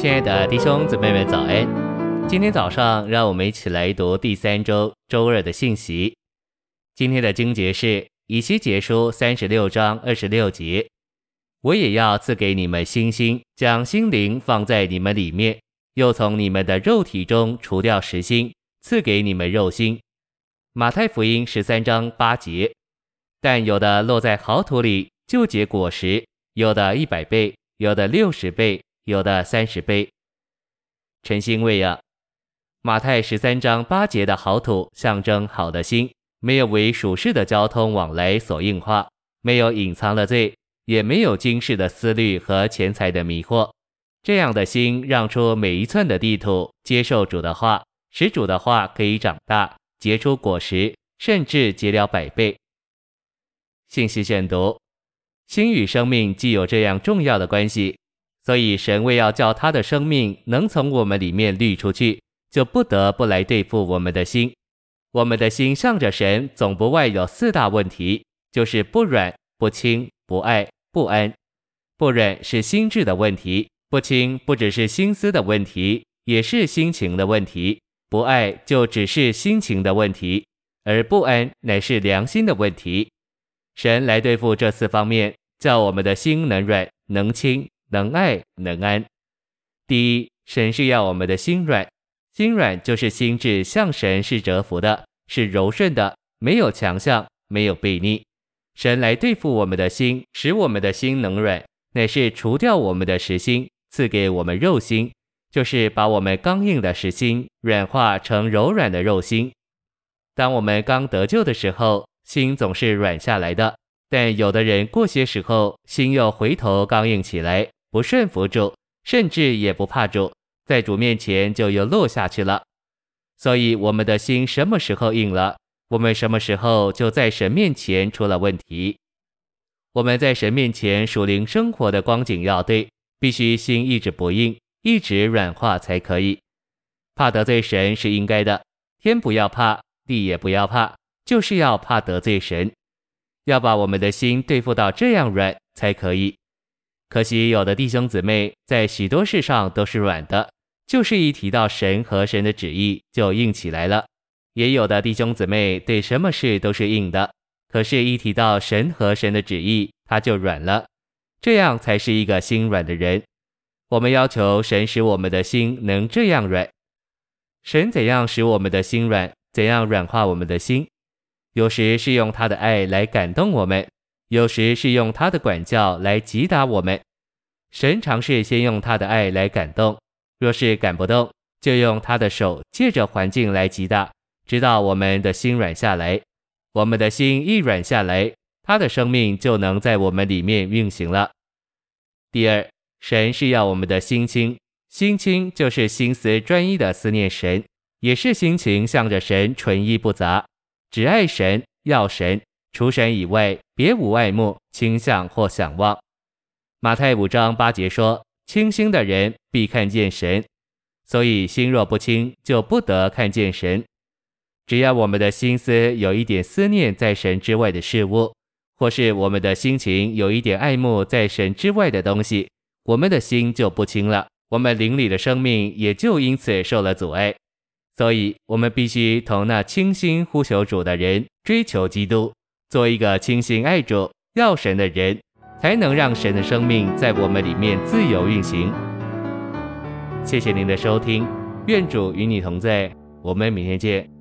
亲爱的弟兄姊妹们，早安！今天早上，让我们一起来读第三周周二的信息。今天的经节是以西结书三十六章二十六节：“我也要赐给你们新心，将心灵放在你们里面，又从你们的肉体中除掉石心，赐给你们肉心。”马太福音十三章八节：“但有的落在好土里，就结果实，有的一百倍，有的六十倍。”有的三十倍。陈星喂养，马太十三章八节的好土象征好的心，没有为属世的交通往来所硬化，没有隐藏的罪，也没有今世的思虑和钱财的迷惑。这样的心让出每一寸的地土，接受主的话，使主的话可以长大，结出果实，甚至结了百倍。信息选读：心与生命既有这样重要的关系。所以，神为要叫他的生命能从我们里面滤出去，就不得不来对付我们的心。我们的心向着神，总不外有四大问题，就是不软、不轻、不爱、不安。不软是心智的问题，不轻不只是心思的问题，也是心情的问题。不爱就只是心情的问题，而不安乃是良心的问题。神来对付这四方面，叫我们的心能软、能轻。能爱能安。第一，神是要我们的心软，心软就是心智向神是折服的，是柔顺的，没有强项，没有悖逆。神来对付我们的心，使我们的心能软，乃是除掉我们的实心，赐给我们肉心，就是把我们刚硬的实心软化成柔软的肉心。当我们刚得救的时候，心总是软下来的，但有的人过些时候，心又回头刚硬起来。不顺服主，甚至也不怕主，在主面前就又落下去了。所以我们的心什么时候硬了，我们什么时候就在神面前出了问题。我们在神面前属灵生活的光景要对，必须心一直不硬，一直软化才可以。怕得罪神是应该的，天不要怕，地也不要怕，就是要怕得罪神，要把我们的心对付到这样软才可以。可惜有的弟兄姊妹在许多事上都是软的，就是一提到神和神的旨意就硬起来了；也有的弟兄姊妹对什么事都是硬的，可是，一提到神和神的旨意，他就软了。这样才是一个心软的人。我们要求神使我们的心能这样软。神怎样使我们的心软？怎样软化我们的心？有时是用他的爱来感动我们。有时是用他的管教来击打我们，神尝试先用他的爱来感动，若是感不动，就用他的手借着环境来击打，直到我们的心软下来。我们的心一软下来，他的生命就能在我们里面运行了。第二，神是要我们的心清，心清就是心思专一的思念神，也是心情向着神纯一不杂，只爱神，要神。除神以外，别无爱慕、倾向或想望。马太五章八节说：“清心的人必看见神。”所以心若不清，就不得看见神。只要我们的心思有一点思念在神之外的事物，或是我们的心情有一点爱慕在神之外的东西，我们的心就不清了，我们灵里的生命也就因此受了阻碍。所以，我们必须同那清心呼求主的人追求基督。做一个清心爱主、要神的人，才能让神的生命在我们里面自由运行。谢谢您的收听，愿主与你同在，我们明天见。